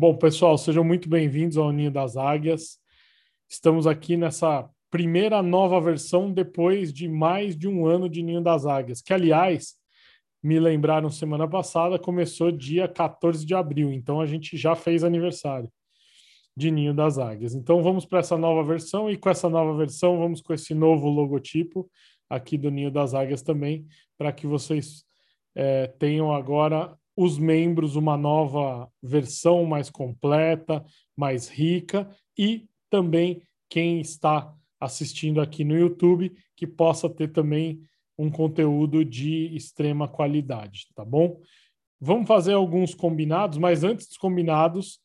Bom, pessoal, sejam muito bem-vindos ao Ninho das Águias. Estamos aqui nessa primeira nova versão depois de mais de um ano de Ninho das Águias, que, aliás, me lembraram semana passada, começou dia 14 de abril, então a gente já fez aniversário de Ninho das Águias. Então vamos para essa nova versão e com essa nova versão vamos com esse novo logotipo aqui do Ninho das Águias também, para que vocês é, tenham agora os membros uma nova versão mais completa, mais rica e também quem está assistindo aqui no YouTube que possa ter também um conteúdo de extrema qualidade, tá bom? Vamos fazer alguns combinados, mas antes dos combinados,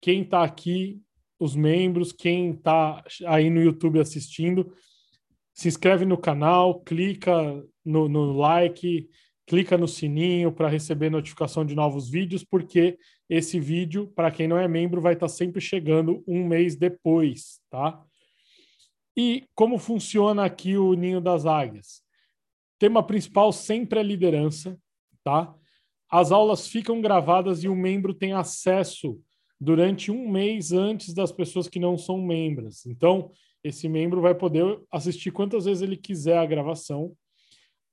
quem está aqui, os membros, quem está aí no YouTube assistindo, se inscreve no canal, clica no, no like, clica no sininho para receber notificação de novos vídeos, porque esse vídeo, para quem não é membro, vai estar tá sempre chegando um mês depois, tá? E como funciona aqui o Ninho das Águias? Tema principal sempre é liderança, tá? As aulas ficam gravadas e o membro tem acesso durante um mês antes das pessoas que não são membros. Então, esse membro vai poder assistir quantas vezes ele quiser a gravação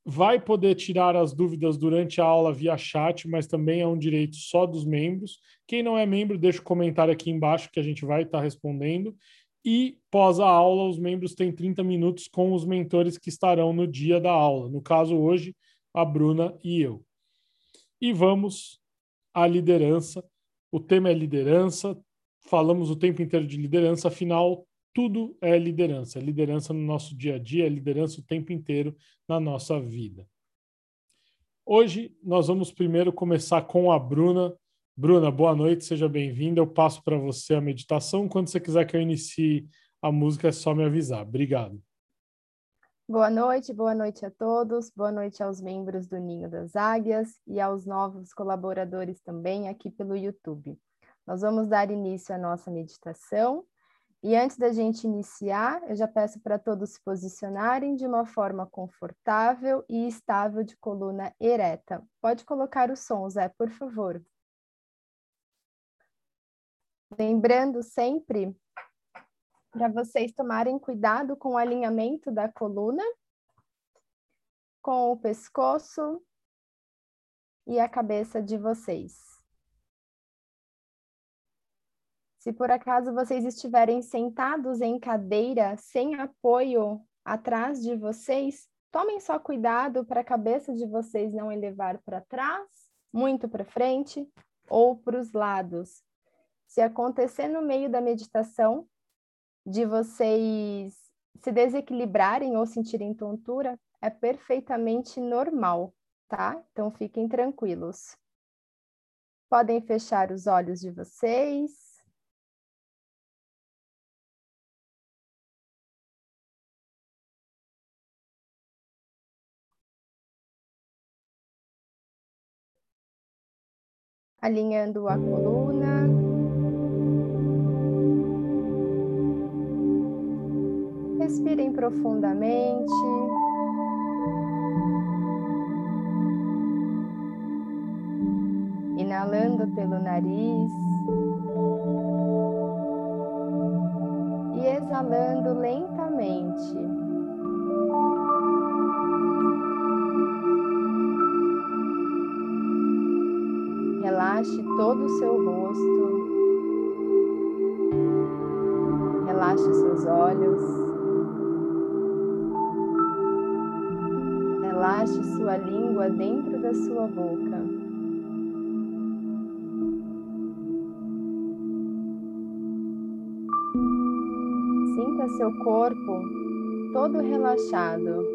vai poder tirar as dúvidas durante a aula via chat, mas também é um direito só dos membros. Quem não é membro, deixa o um comentário aqui embaixo que a gente vai estar respondendo. E pós a aula, os membros têm 30 minutos com os mentores que estarão no dia da aula. No caso, hoje, a Bruna e eu. E vamos à liderança. O tema é liderança. Falamos o tempo inteiro de liderança, afinal, tudo é liderança. Liderança no nosso dia a dia, liderança o tempo inteiro na nossa vida. Hoje nós vamos primeiro começar com a Bruna. Bruna, boa noite, seja bem-vinda. Eu passo para você a meditação. Quando você quiser que eu inicie a música, é só me avisar. Obrigado. Boa noite, boa noite a todos, boa noite aos membros do Ninho das Águias e aos novos colaboradores também aqui pelo YouTube. Nós vamos dar início à nossa meditação e antes da gente iniciar, eu já peço para todos se posicionarem de uma forma confortável e estável de coluna ereta. Pode colocar o som, Zé, por favor. Lembrando sempre para vocês tomarem cuidado com o alinhamento da coluna, com o pescoço e a cabeça de vocês. Se por acaso vocês estiverem sentados em cadeira sem apoio atrás de vocês, tomem só cuidado para a cabeça de vocês não elevar para trás, muito para frente ou para os lados. Se acontecer no meio da meditação de vocês se desequilibrarem ou sentirem tontura, é perfeitamente normal, tá? Então fiquem tranquilos. Podem fechar os olhos de vocês. Alinhando a coluna. Respirem profundamente. Inalando pelo nariz. E exalando lentamente. Todo o seu rosto. Relaxe seus olhos. Relaxe sua língua dentro da sua boca. Sinta seu corpo todo relaxado.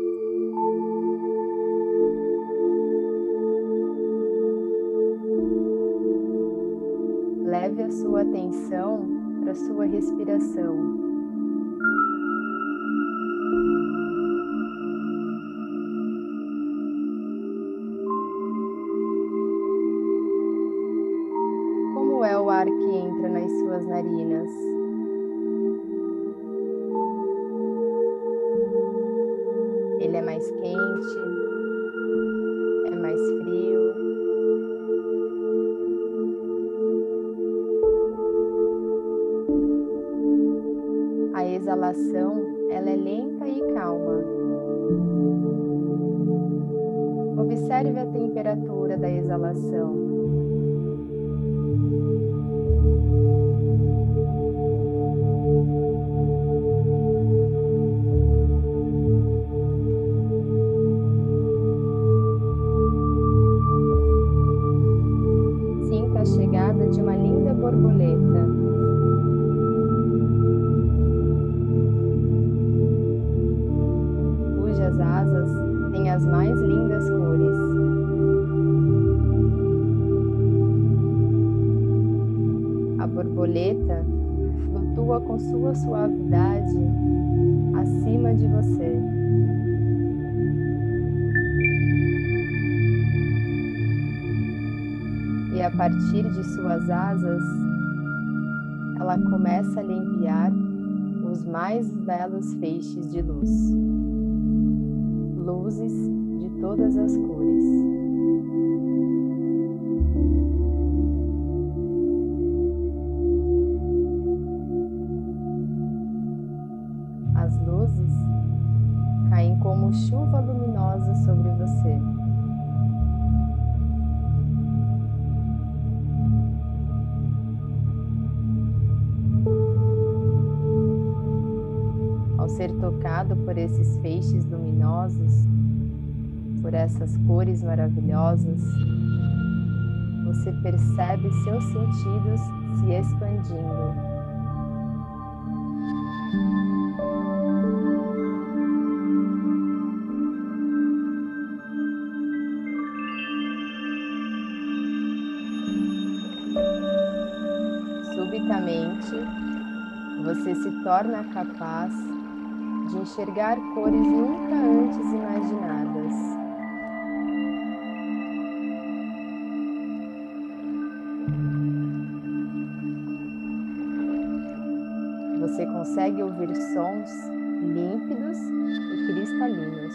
Sua atenção para sua respiração. Como é o ar que entra nas suas narinas? Exalação, ela é lenta e calma. Observe a temperatura da exalação. E a partir de suas asas, ela começa a lhe enviar os mais belos feixes de luz, luzes de todas as cores. Essas cores maravilhosas, você percebe seus sentidos se expandindo. você se torna capaz de enxergar cores nunca antes imaginadas. Você consegue ouvir sons límpidos e cristalinos.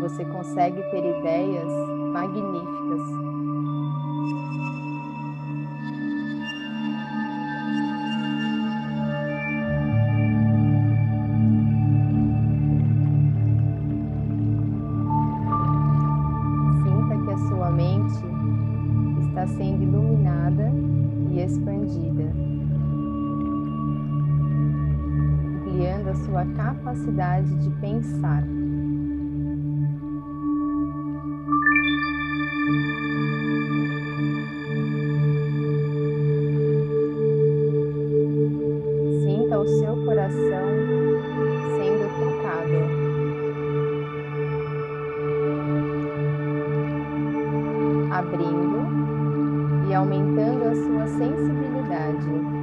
você consegue ter ideias magníficas. Abrindo e aumentando a sua sensibilidade.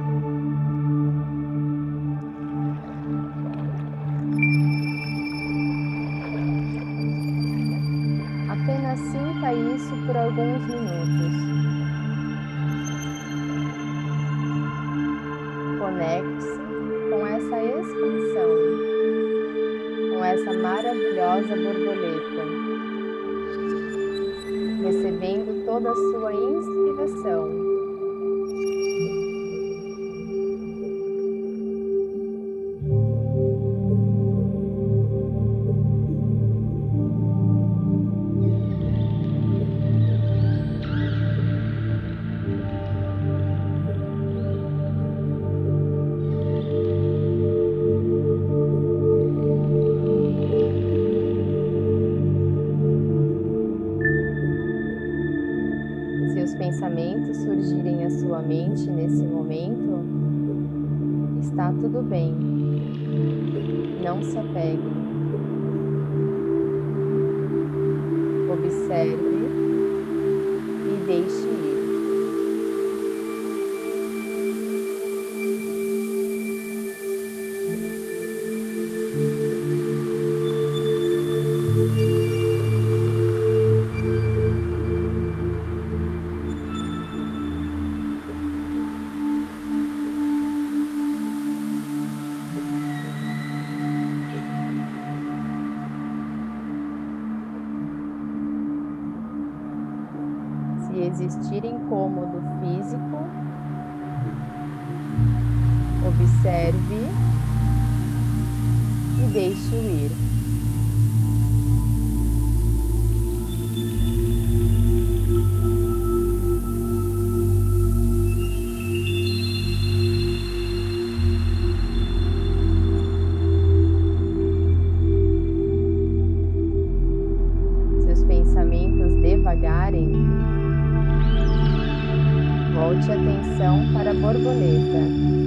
Não se apegue. Observe e deixe seus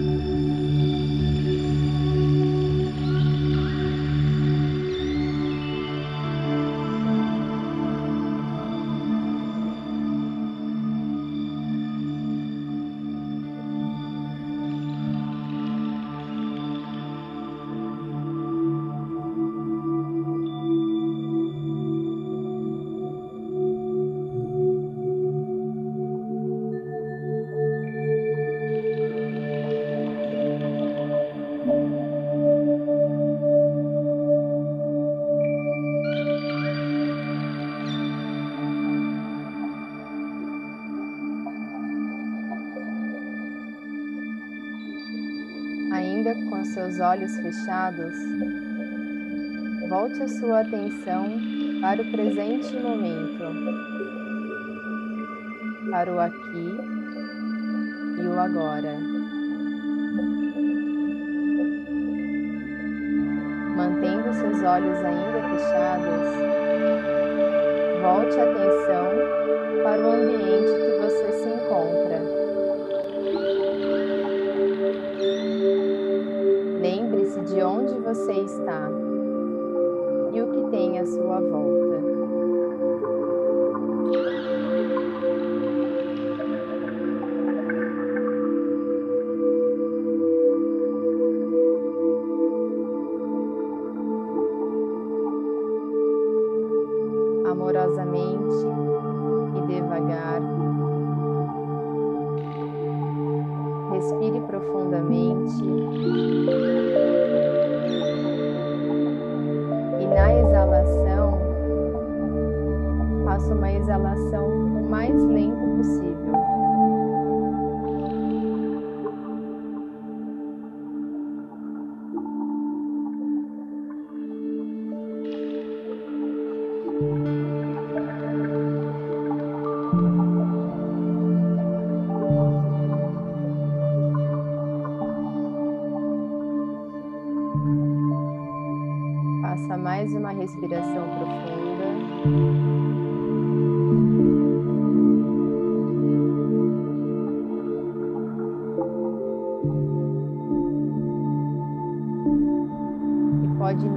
olhos fechados, volte a sua atenção para o presente momento, para o aqui e o agora. Mantendo seus olhos ainda fechados, volte a atenção para o ambiente você está e o que tem à sua volta.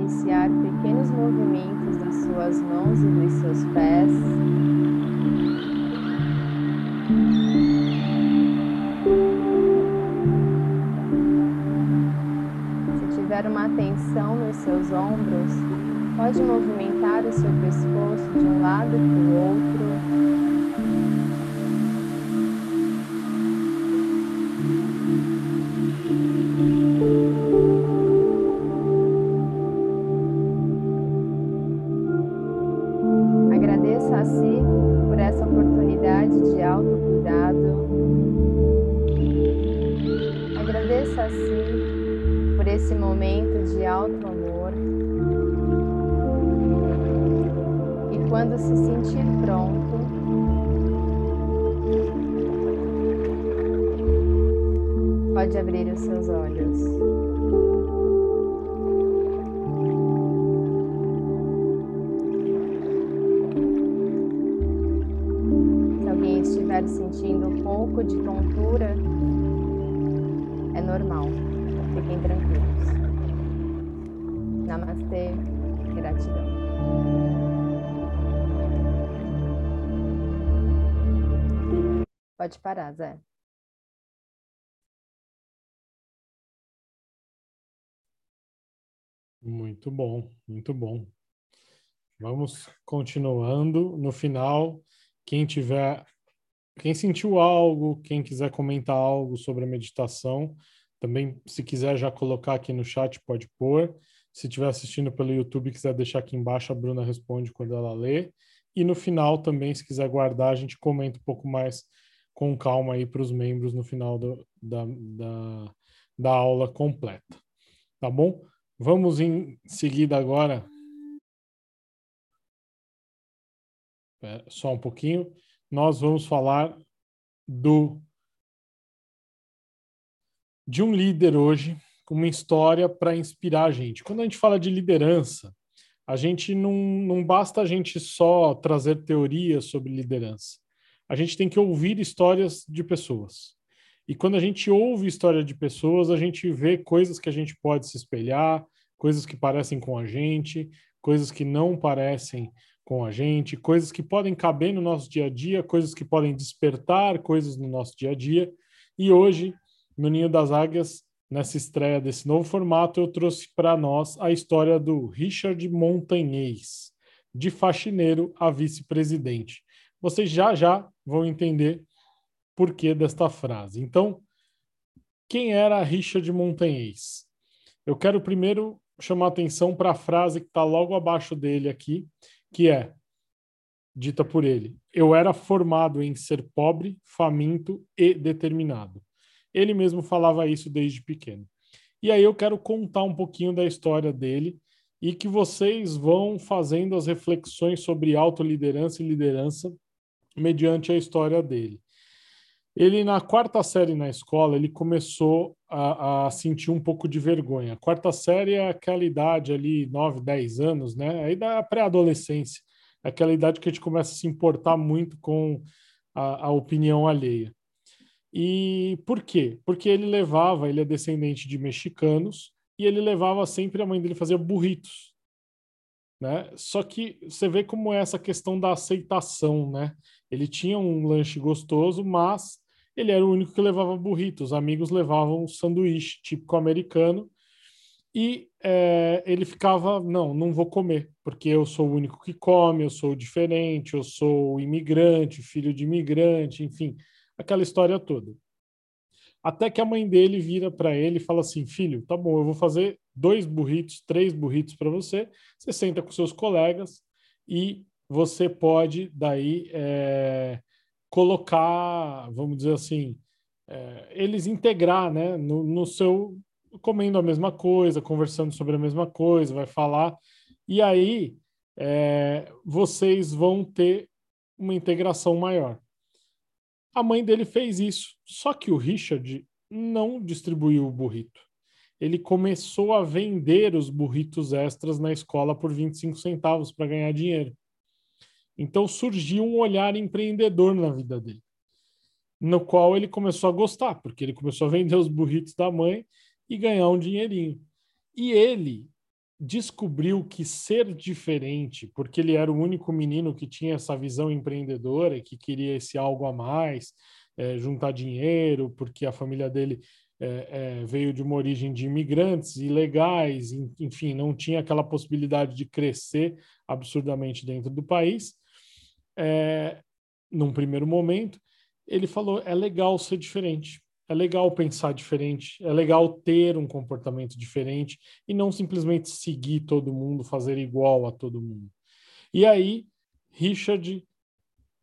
Iniciar pequenos movimentos das suas mãos e dos seus pés. Se tiver uma tensão nos seus ombros, pode movimentar o seu pescoço de um lado para o outro. Sentindo um pouco de tontura, é normal. Fiquem tranquilos. Namastê, gratidão. Pode parar, Zé. Muito bom, muito bom. Vamos continuando. No final, quem tiver, quem sentiu algo, quem quiser comentar algo sobre a meditação, também, se quiser já colocar aqui no chat, pode pôr. Se estiver assistindo pelo YouTube, quiser deixar aqui embaixo, a Bruna responde quando ela lê. E no final também, se quiser guardar, a gente comenta um pouco mais com calma aí para os membros no final do, da, da, da aula completa. Tá bom? Vamos em seguida agora. só um pouquinho. Nós vamos falar do de um líder hoje uma história para inspirar a gente. Quando a gente fala de liderança, a gente não, não basta a gente só trazer teorias sobre liderança. A gente tem que ouvir histórias de pessoas. E quando a gente ouve história de pessoas, a gente vê coisas que a gente pode se espelhar, coisas que parecem com a gente, coisas que não parecem com a gente, coisas que podem caber no nosso dia a dia, coisas que podem despertar coisas no nosso dia a dia. E hoje, no Ninho das Águias, nessa estreia desse novo formato, eu trouxe para nós a história do Richard Montanhês, de faxineiro a vice-presidente. Vocês já já vão entender por que desta frase. Então, quem era Richard Montanhês? Eu quero primeiro chamar atenção para a frase que está logo abaixo dele aqui, que é dita por ele: Eu era formado em ser pobre, faminto e determinado. Ele mesmo falava isso desde pequeno. E aí eu quero contar um pouquinho da história dele e que vocês vão fazendo as reflexões sobre autoliderança e liderança mediante a história dele. Ele, na quarta série na escola, ele começou a, a, sentir um pouco de vergonha. A quarta série é aquela idade ali, 9, 10 anos, né? Aí da pré-adolescência. Aquela idade que a gente começa a se importar muito com a, a opinião alheia. E por quê? Porque ele levava, ele é descendente de mexicanos, e ele levava sempre a mãe dele fazer burritos. Né? Só que você vê como é essa questão da aceitação, né? Ele tinha um lanche gostoso, mas ele era o único que levava burrito. Os amigos levavam sanduíche típico americano e é, ele ficava, não, não vou comer, porque eu sou o único que come, eu sou diferente, eu sou imigrante, filho de imigrante, enfim, aquela história toda. Até que a mãe dele vira para ele e fala assim: Filho, tá bom, eu vou fazer dois burritos, três burritos para você. Você senta com seus colegas e você pode daí é, colocar, vamos dizer assim, é, eles integrar, né, no, no, seu comendo a mesma coisa, conversando sobre a mesma coisa, vai falar e aí é, vocês vão ter uma integração maior. A mãe dele fez isso, só que o Richard não distribuiu o burrito. Ele começou a vender os burritos extras na escola por 25 centavos para ganhar dinheiro. Então surgiu um olhar empreendedor na vida dele, no qual ele começou a gostar, porque ele começou a vender os burritos da mãe e ganhar um dinheirinho. E ele descobriu que ser diferente, porque ele era o único menino que tinha essa visão empreendedora, que queria esse algo a mais, é, juntar dinheiro, porque a família dele é, é, veio de uma origem de imigrantes ilegais, enfim, não tinha aquela possibilidade de crescer absurdamente dentro do país é, num primeiro momento, ele falou: é legal ser diferente, é legal pensar diferente, é legal ter um comportamento diferente e não simplesmente seguir todo mundo, fazer igual a todo mundo. E aí, Richard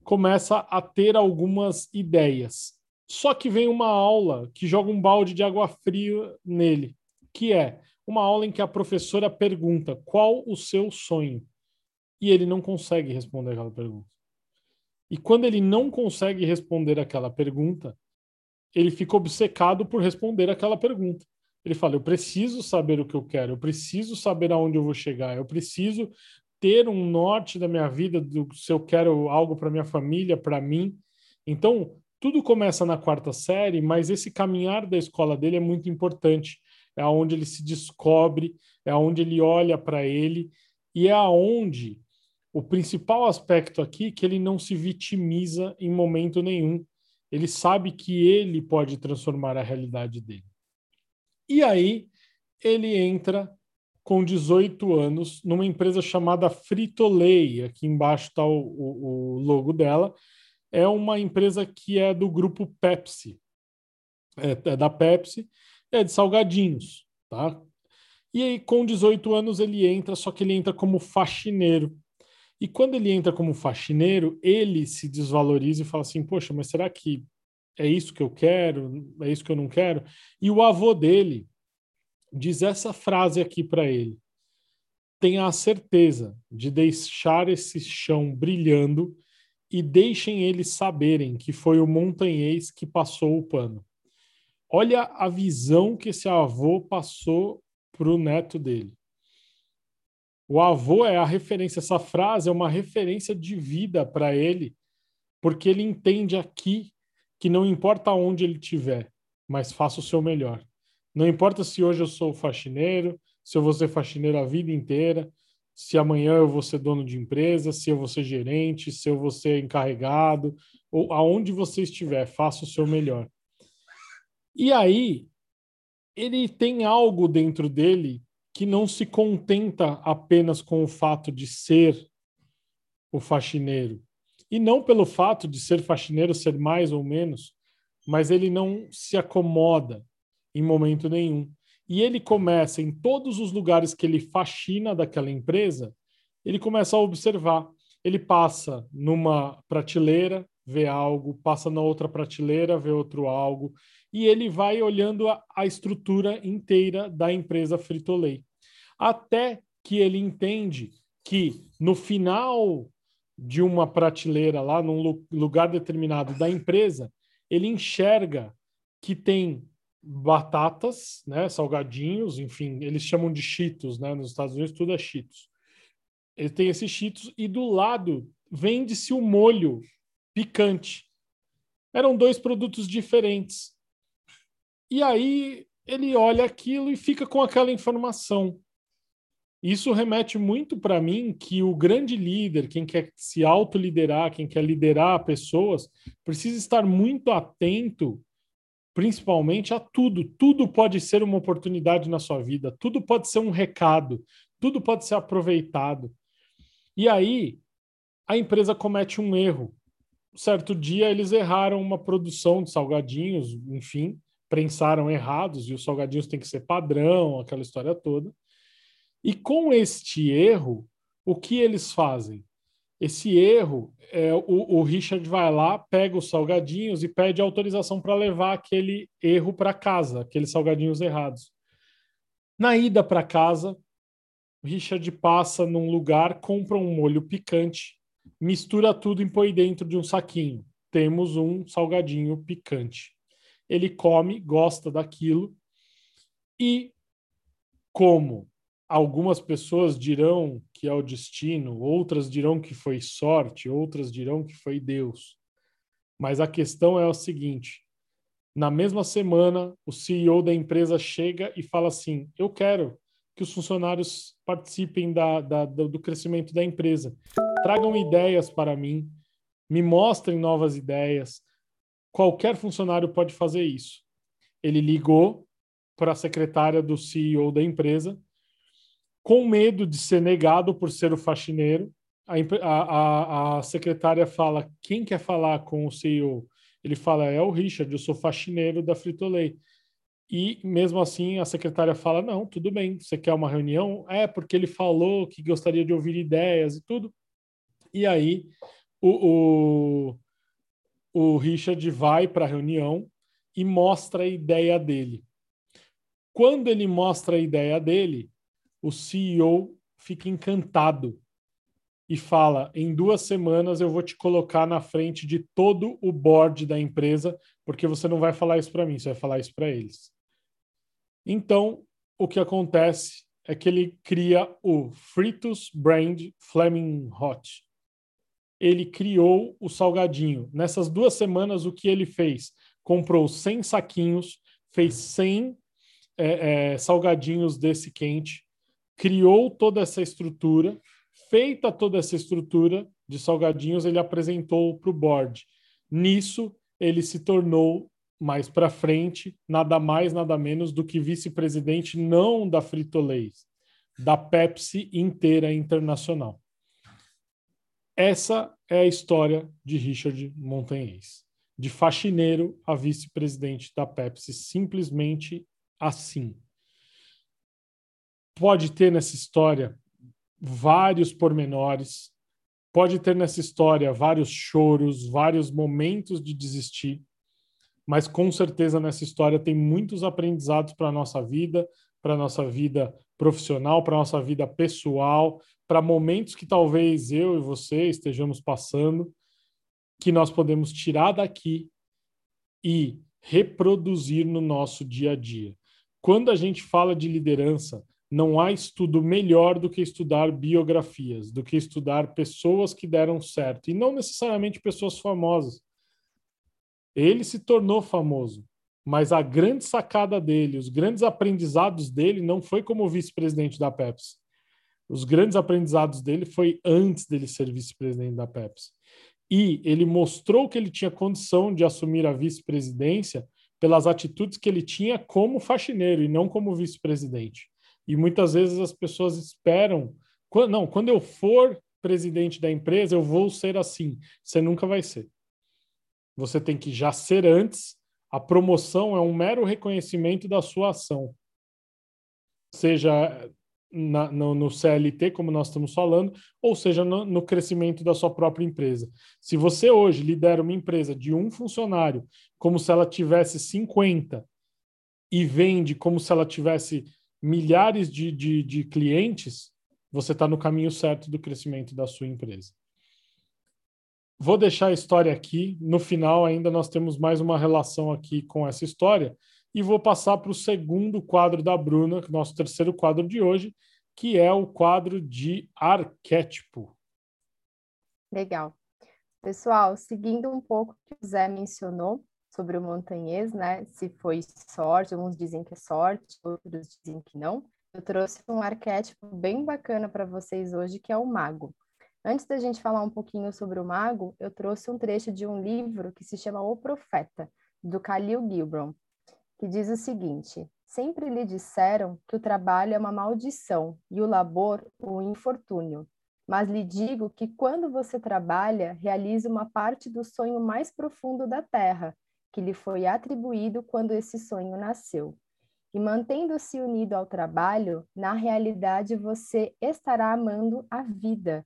começa a ter algumas ideias. Só que vem uma aula que joga um balde de água fria nele, que é uma aula em que a professora pergunta qual o seu sonho. E ele não consegue responder aquela pergunta. E quando ele não consegue responder aquela pergunta, ele fica obcecado por responder aquela pergunta. Ele fala: Eu preciso saber o que eu quero, eu preciso saber aonde eu vou chegar, eu preciso ter um norte da minha vida, do, se eu quero algo para minha família, para mim. Então, tudo começa na quarta série, mas esse caminhar da escola dele é muito importante. É aonde ele se descobre, é aonde ele olha para ele e é aonde o principal aspecto aqui é que ele não se vitimiza em momento nenhum. Ele sabe que ele pode transformar a realidade dele. E aí ele entra com 18 anos numa empresa chamada Frito-Lay. Aqui embaixo está o, o, o, logo dela. É uma empresa que é do grupo Pepsi. É, é da Pepsi, é de salgadinhos, tá? E aí, com 18 anos, ele entra, só que ele entra como faxineiro. E quando ele entra como faxineiro, ele se desvaloriza e fala assim: Poxa, mas será que é isso que eu quero? É isso que eu não quero? E o avô dele diz essa frase aqui para ele: Tenha a certeza de deixar esse chão brilhando e deixem eles saberem que foi o montanhês que passou o pano. Olha a visão que esse avô passou para o neto dele. O avô é a referência, essa frase é uma referência de vida para ele, porque ele entende aqui que não importa onde ele estiver, mas faça o seu melhor. Não importa se hoje eu sou faxineiro, se eu vou ser faxineiro a vida inteira, se amanhã eu vou ser dono de empresa, se eu vou ser gerente, se eu vou ser encarregado, ou aonde você estiver, faça o seu melhor. E aí, ele tem algo dentro dele que não se contenta apenas com o fato de ser o faxineiro. E não pelo fato de ser faxineiro ser mais ou menos, mas ele não se acomoda em momento nenhum. E ele começa, em todos os lugares que ele faxina daquela empresa, ele começa a observar. Ele passa numa prateleira, vê algo, passa na outra prateleira, vê outro algo, e ele vai olhando a, a estrutura inteira da empresa Frito-Lay. Até que ele entende que no final de uma prateleira lá, num lugar determinado da empresa, ele enxerga que tem batatas, né, salgadinhos, enfim, eles chamam de cheetos, né, nos Estados Unidos tudo é cheetos. Ele tem esses cheetos e do lado vende-se o molho picante. Eram dois produtos diferentes. E aí ele olha aquilo e fica com aquela informação. Isso remete muito para mim que o grande líder, quem quer se autoliderar, quem quer liderar pessoas, precisa estar muito atento principalmente a tudo. Tudo pode ser uma oportunidade na sua vida, tudo pode ser um recado, tudo pode ser aproveitado. E aí a empresa comete um erro. Certo dia eles erraram uma produção de salgadinhos, enfim, prensaram errados e os salgadinhos têm que ser padrão, aquela história toda. E com este erro, o que eles fazem? Esse erro, é, o, o Richard vai lá, pega os salgadinhos e pede autorização para levar aquele erro para casa, aqueles salgadinhos errados. Na ida para casa, Richard passa num lugar, compra um molho picante, mistura tudo e põe dentro de um saquinho. Temos um salgadinho picante. Ele come, gosta daquilo e, como algumas pessoas dirão que é o destino, outras dirão que foi sorte, outras dirão que foi Deus. Mas a questão é o seguinte: na mesma semana, o CEO da empresa chega e fala assim: Eu quero que os funcionários participem da, da, do crescimento da empresa. Tragam ideias para mim, me mostrem novas ideias. Qualquer funcionário pode fazer isso. Ele ligou para a secretária do CEO da empresa com medo de ser negado por ser o faxineiro. A, a, a, secretária fala: quem quer falar com o CEO? Ele fala: é o Richard, eu sou faxineiro da Frito-Lay. E mesmo assim a secretária fala: não, tudo bem, você quer uma reunião? É, porque ele falou que gostaria de ouvir ideias e tudo. E aí o, o, o Richard vai para a reunião e mostra a ideia dele. Quando ele mostra a ideia dele, o CEO fica encantado e fala: em duas semanas eu vou te colocar na frente de todo o board da empresa, porque você não vai falar isso para mim, você vai falar isso para eles. Então, o que acontece é que ele cria o Fritos Brand Flaming Hot. Ele criou o salgadinho. Nessas duas semanas, o que ele fez? Comprou 100 saquinhos, fez 100 é, é, salgadinhos desse quente, criou toda essa estrutura, feita toda essa estrutura de salgadinhos, ele apresentou para o board. Nisso, ele se tornou mais para frente, nada mais, nada menos do que vice-presidente não da Frito-Lay, da Pepsi inteira internacional. Essa é a história de Richard Montanhês, de faxineiro a vice-presidente da Pepsi, simplesmente assim. Pode ter nessa história vários pormenores, Pode ter nessa história vários choros, vários momentos de desistir, mas com certeza nessa história tem muitos aprendizados para a nossa vida, para a nossa vida profissional, para nossa vida pessoal, para momentos que talvez eu e você estejamos passando, que nós podemos tirar daqui e reproduzir no nosso dia a dia. Quando a gente fala de liderança, não há estudo melhor do que estudar biografias, do que estudar pessoas que deram certo, e não necessariamente pessoas famosas. Ele se tornou famoso, mas a grande sacada dele, os grandes aprendizados dele não foi como vice-presidente da Pepsi. Os grandes aprendizados dele foi antes dele ser vice-presidente da Pepsi. E ele mostrou que ele tinha condição de assumir a vice-presidência pelas atitudes que ele tinha como faxineiro e não como vice-presidente. E muitas vezes as pessoas esperam, não, quando eu for presidente da empresa, eu vou ser assim. Você nunca vai ser. Você tem que já ser antes. A promoção é um mero reconhecimento da sua ação. Seja na, no, no, CLT, como nós estamos falando, ou seja, no, no, crescimento da sua própria empresa. Se você hoje lidera uma empresa de um funcionário, como se ela tivesse 50, e vende como se ela tivesse milhares de, de, de clientes, você está no caminho certo do crescimento da sua empresa. Vou deixar a história aqui. No final, ainda nós temos mais uma relação aqui com essa história. E vou passar para o segundo quadro da Bruna, nosso terceiro quadro de hoje, que é o quadro de arquétipo. Legal. Pessoal, seguindo um pouco o que o Zé mencionou sobre o montanhês, né? Se foi sorte, alguns dizem que é sorte, outros dizem que não. Eu trouxe um arquétipo bem bacana para vocês hoje, que é o mago. Antes da gente falar um pouquinho sobre o mago, eu trouxe um trecho de um livro que se chama O Profeta, do Khalil Gibran, que diz o seguinte: Sempre lhe disseram que o trabalho é uma maldição e o labor o infortúnio. Mas lhe digo que quando você trabalha, realiza uma parte do sonho mais profundo da terra, que lhe foi atribuído quando esse sonho nasceu. E mantendo-se unido ao trabalho, na realidade você estará amando a vida,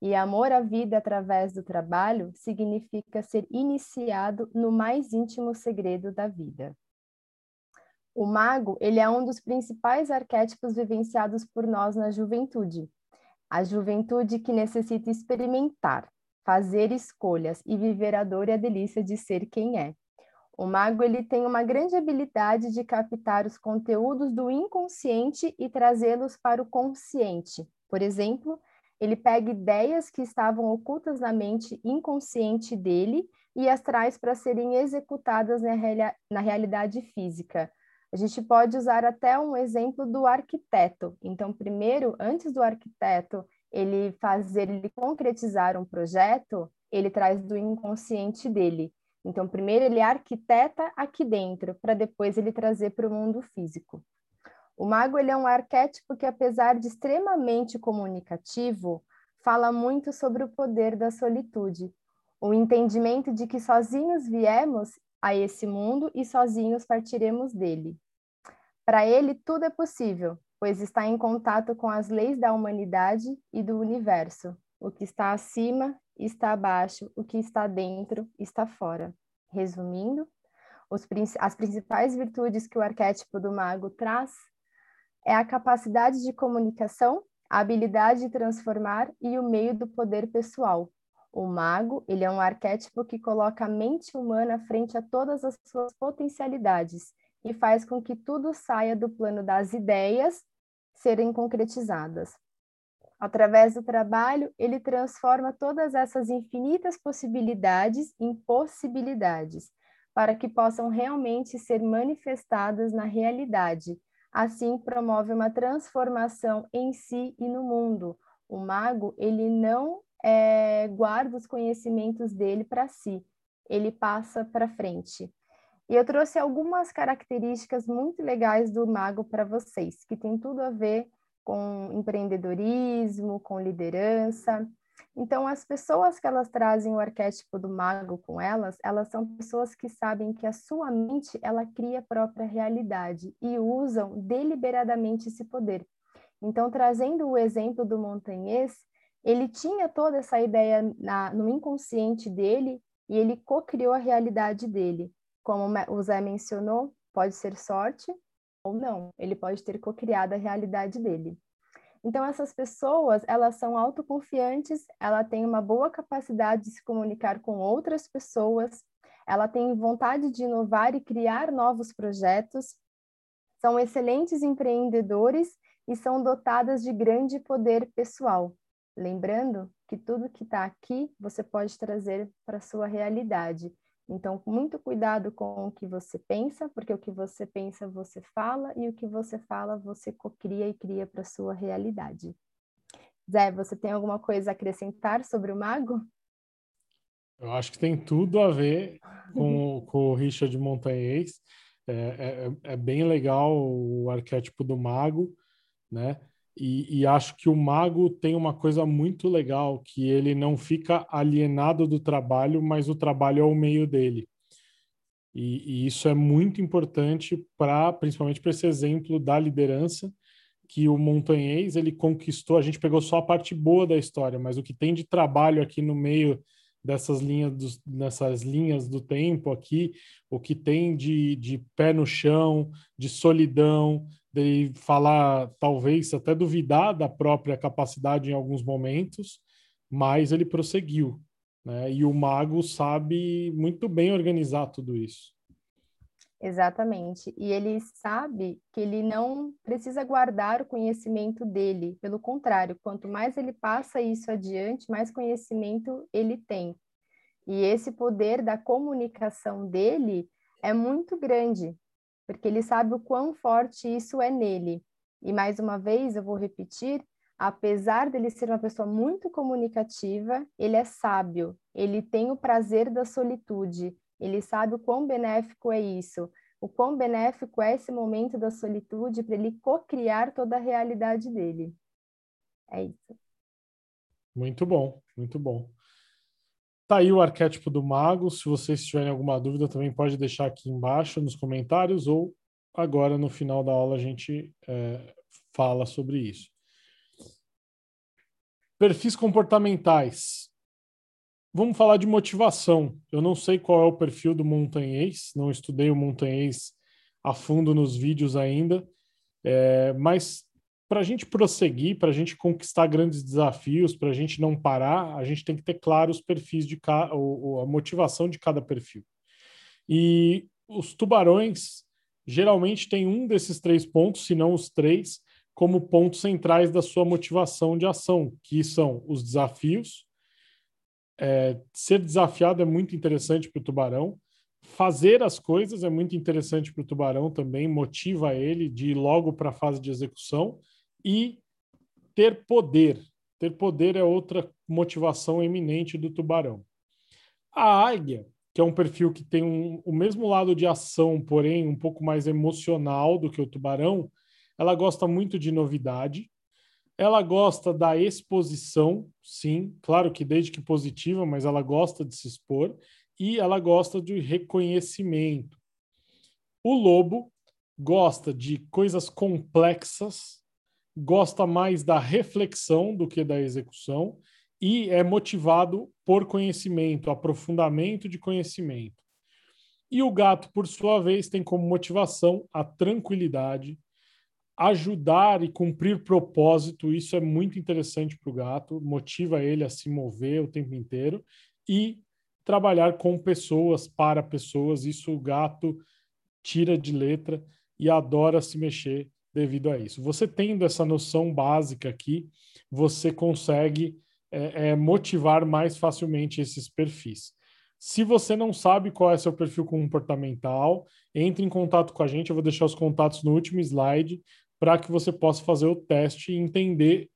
e amor à vida através do trabalho significa ser iniciado no mais íntimo segredo da vida. O mago, ele é um dos principais arquétipos vivenciados por nós na juventude. A juventude que necessita experimentar, fazer escolhas e viver a dor e a delícia de ser quem é. O mago ele tem uma grande habilidade de captar os conteúdos do inconsciente e trazê-los para o consciente. Por exemplo, ele pega ideias que estavam ocultas na mente inconsciente dele e as traz para serem executadas na, reali na realidade física. A gente pode usar até um exemplo do arquiteto. Então, primeiro, antes do arquiteto ele fazer, ele concretizar um projeto, ele traz do inconsciente dele. Então, primeiro ele arquiteta aqui dentro, para depois ele trazer para o mundo físico. O mago ele é um arquétipo que, apesar de extremamente comunicativo, fala muito sobre o poder da solitude, o entendimento de que sozinhos viemos a esse mundo e sozinhos partiremos dele. Para ele, tudo é possível, pois está em contato com as leis da humanidade e do universo. O que está acima está abaixo, o que está dentro está fora. Resumindo, os, as principais virtudes que o arquétipo do mago traz é a capacidade de comunicação, a habilidade de transformar e o meio do poder pessoal. O mago, ele é um arquétipo que coloca a mente humana frente a todas as suas potencialidades e faz com que tudo saia do plano das ideias serem concretizadas. Através do trabalho, ele transforma todas essas infinitas possibilidades em possibilidades, para que possam realmente ser manifestadas na realidade, Assim, promove uma transformação em si e no mundo. O mago, ele não é, guarda os conhecimentos dele para si, ele passa para frente. E eu trouxe algumas características muito legais do mago para vocês, que tem tudo a ver com empreendedorismo, com liderança. Então, as pessoas que elas trazem o arquétipo do mago com elas, elas são pessoas que sabem que a sua mente, ela cria a própria realidade e usam deliberadamente esse poder. Então, trazendo o exemplo do montanhês, Ele tinha toda essa ideia na, no inconsciente dele e ele co-criou a realidade dele. Como o Zé mencionou, pode ser sorte ou não, ele pode ter co-criado a realidade dele. Então, essas pessoas, elas são autoconfiantes, ela tem uma boa capacidade de se comunicar com outras pessoas, ela tem vontade de inovar e criar novos projetos, são excelentes empreendedores e são dotadas de grande poder pessoal. Lembrando que tudo que está aqui você pode trazer para a sua realidade. Então, muito cuidado com o que você pensa, porque o que você pensa você fala e o que você fala você cocria e cria para sua realidade. Zé, você tem alguma coisa a acrescentar sobre o mago? Eu acho que tem tudo a ver com, com o Richard Montanhês. É, é, é, bem legal o arquétipo do mago, né? E, e, acho que o mago tem uma coisa muito legal, que ele não fica alienado do trabalho, mas o trabalho é o meio dele. E, e isso é muito importante para, principalmente para esse exemplo da liderança, que o montanhês ele conquistou. A gente pegou só a parte boa da história, mas o que tem de trabalho aqui no meio dessas linhas, dos, nessas linhas do tempo aqui, o que tem de, de pé no chão, de solidão, de falar, talvez até duvidar da própria capacidade em alguns momentos, mas ele prosseguiu. Né? E o mago sabe muito bem organizar tudo isso. Exatamente. E ele sabe que ele não precisa guardar o conhecimento dele. Pelo contrário, quanto mais ele passa isso adiante, mais conhecimento ele tem. E esse poder da comunicação dele é muito grande, porque ele sabe o quão forte isso é nele. E mais uma vez, eu vou repetir: apesar dele ser uma pessoa muito comunicativa, ele é sábio, ele tem o prazer da solitude, ele sabe o quão benéfico é isso, o quão benéfico é esse momento da solitude para ele co-criar toda a realidade dele. É isso. Muito bom, muito bom. Tá aí o arquétipo do mago. Se vocês tiverem alguma dúvida, também pode deixar aqui embaixo nos comentários ou agora no final da aula a gente é, fala sobre isso. Perfis comportamentais. Vamos falar de motivação. Eu não sei qual é o perfil do montanhês, não estudei o montanhês a fundo nos vídeos ainda, é, mas para a gente prosseguir, para a gente conquistar grandes desafios, para a gente não parar, a gente tem que ter claro os perfis de cada, a motivação de cada perfil. E os tubarões geralmente têm um desses três pontos, se não os três, como pontos centrais da sua motivação de ação, que são os desafios. É, ser desafiado é muito interessante para o tubarão. Fazer as coisas é muito interessante para o tubarão também, motiva ele de ir logo para a fase de execução e ter poder. Ter poder é outra motivação eminente do tubarão. A águia, que é um perfil que tem um, o mesmo lado de ação, porém um pouco mais emocional do que o tubarão, ela gosta muito de novidade. Ela gosta da exposição, sim, claro que desde que positiva, mas ela gosta de se expor e ela gosta de reconhecimento. O lobo gosta de coisas complexas, gosta mais da reflexão do que da execução e é motivado por conhecimento, aprofundamento de conhecimento. E o gato, por sua vez, tem como motivação a tranquilidade, ajudar e cumprir propósito. Isso é muito interessante para o gato, motiva ele a se mover o tempo inteiro e trabalhar com pessoas, para pessoas. Isso o gato tira de letra e adora se mexer devido a isso. Você tendo essa noção básica aqui, você consegue é, é, motivar mais facilmente esses perfis. Se você não sabe qual é seu perfil comportamental, entre em contato com a gente. Eu vou deixar os contatos no último slide para que você possa fazer o teste e entender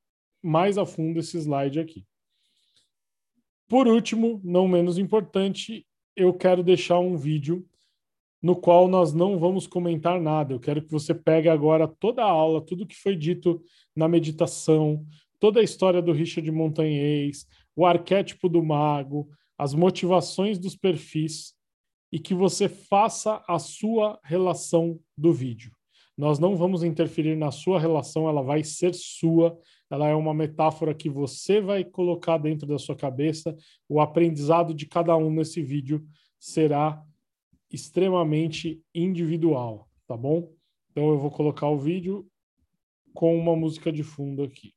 mais a fundo esse slide aqui. Por último, não menos importante, eu quero deixar um vídeo no qual nós não vamos comentar nada. Eu quero que você pegue agora toda a aula, tudo que foi dito na meditação, toda a história do Richard Montanhês, o arquétipo do mago, as motivações dos perfis e que você faça a sua relação do vídeo. Nós não vamos interferir na sua relação, ela vai ser sua, ela é uma metáfora que você vai colocar dentro da sua cabeça. O aprendizado de cada um nesse vídeo será extremamente individual, tá bom? Então eu vou colocar o vídeo com uma música de fundo aqui.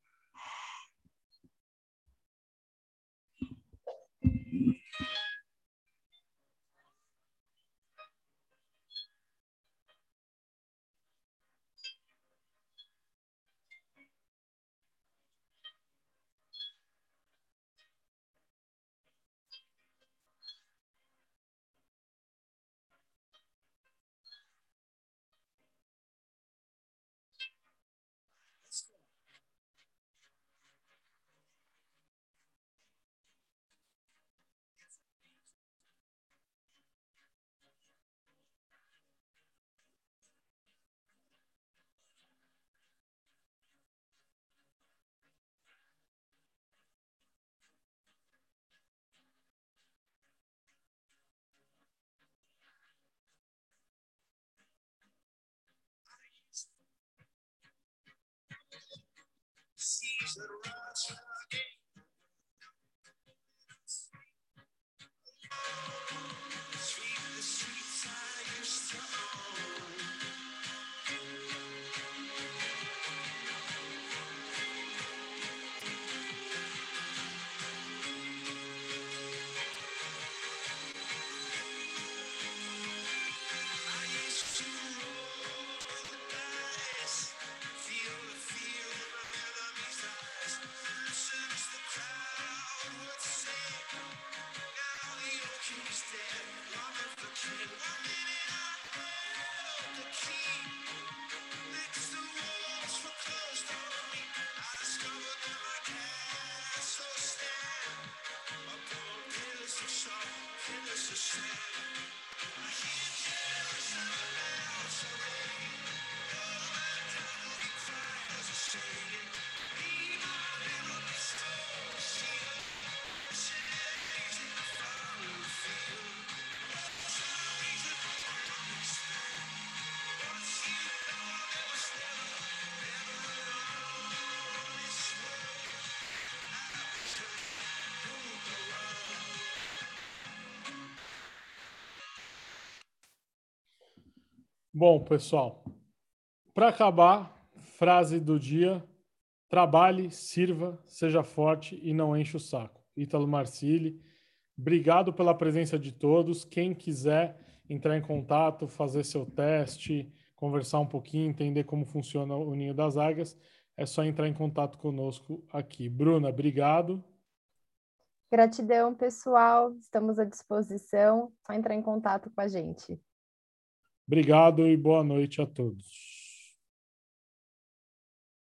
seas that rise from the. Thank you. Bom, pessoal, para acabar, frase do dia: trabalhe, sirva, seja forte e não enche o saco. Ítalo Marcilli, obrigado pela presença de todos. Quem quiser entrar em contato, fazer seu teste, conversar um pouquinho, entender como funciona o Ninho das Águias, é só entrar em contato conosco aqui. Bruna, obrigado. Gratidão, pessoal. Estamos à disposição. Só entrar em contato com a gente. Obrigado e boa noite a todos.